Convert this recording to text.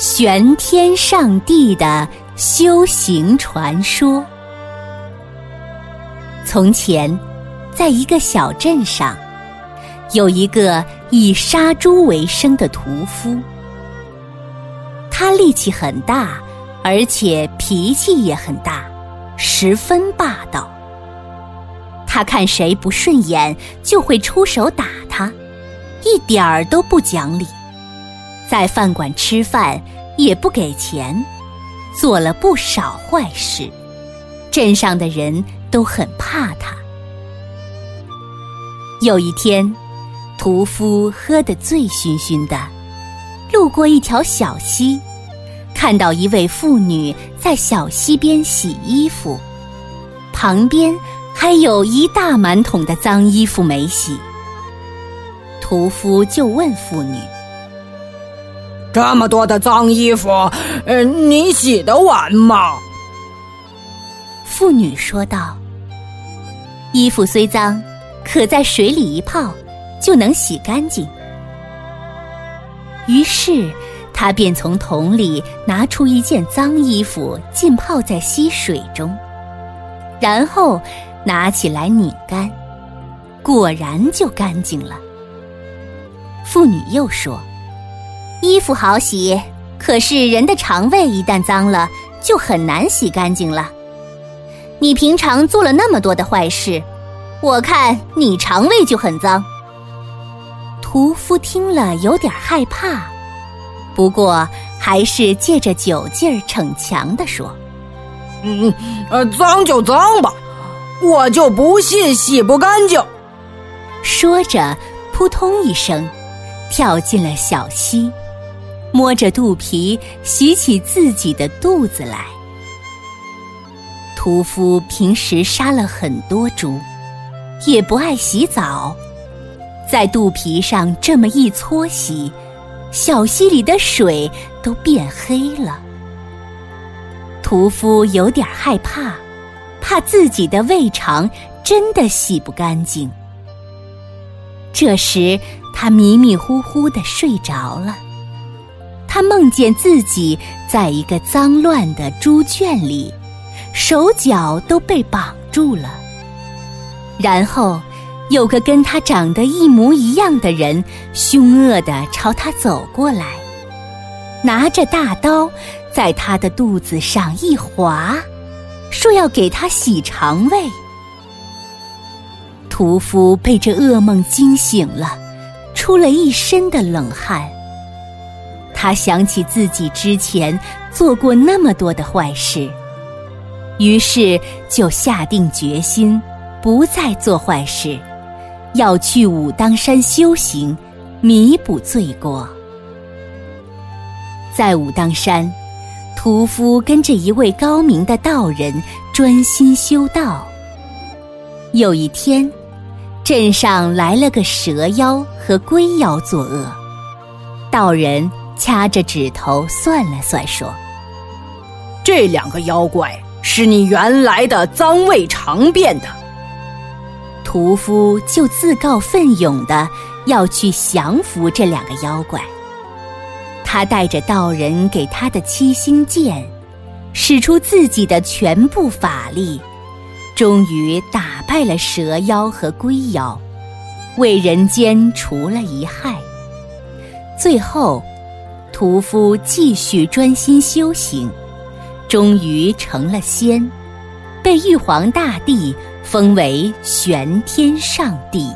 玄天上帝的修行传说。从前，在一个小镇上，有一个以杀猪为生的屠夫。他力气很大，而且脾气也很大，十分霸道。他看谁不顺眼，就会出手打他，一点儿都不讲理。在饭馆吃饭也不给钱，做了不少坏事，镇上的人都很怕他。有一天，屠夫喝得醉醺醺的，路过一条小溪，看到一位妇女在小溪边洗衣服，旁边。还有一大满桶的脏衣服没洗，屠夫就问妇女：“这么多的脏衣服，呃，你洗得完吗？”妇女说道：“衣服虽脏，可在水里一泡，就能洗干净。”于是，他便从桶里拿出一件脏衣服，浸泡在溪水中，然后。拿起来拧干，果然就干净了。妇女又说：“衣服好洗，可是人的肠胃一旦脏了，就很难洗干净了。你平常做了那么多的坏事，我看你肠胃就很脏。”屠夫听了有点害怕，不过还是借着酒劲儿逞强的说：“嗯，呃，脏就脏吧。”我就不信洗不干净。说着，扑通一声，跳进了小溪，摸着肚皮洗起自己的肚子来。屠夫平时杀了很多猪，也不爱洗澡，在肚皮上这么一搓洗，小溪里的水都变黑了。屠夫有点害怕。怕自己的胃肠真的洗不干净。这时，他迷迷糊糊的睡着了。他梦见自己在一个脏乱的猪圈里，手脚都被绑住了。然后，有个跟他长得一模一样的人，凶恶的朝他走过来，拿着大刀，在他的肚子上一划。说要给他洗肠胃，屠夫被这噩梦惊醒了，出了一身的冷汗。他想起自己之前做过那么多的坏事，于是就下定决心，不再做坏事，要去武当山修行，弥补罪过。在武当山。屠夫跟着一位高明的道人专心修道。有一天，镇上来了个蛇妖和龟妖作恶。道人掐着指头算了算，说：“这两个妖怪是你原来的脏胃肠变的。”屠夫就自告奋勇的要去降服这两个妖怪。他带着道人给他的七星剑，使出自己的全部法力，终于打败了蛇妖和龟妖，为人间除了一害。最后，屠夫继续专心修行，终于成了仙，被玉皇大帝封为玄天上帝。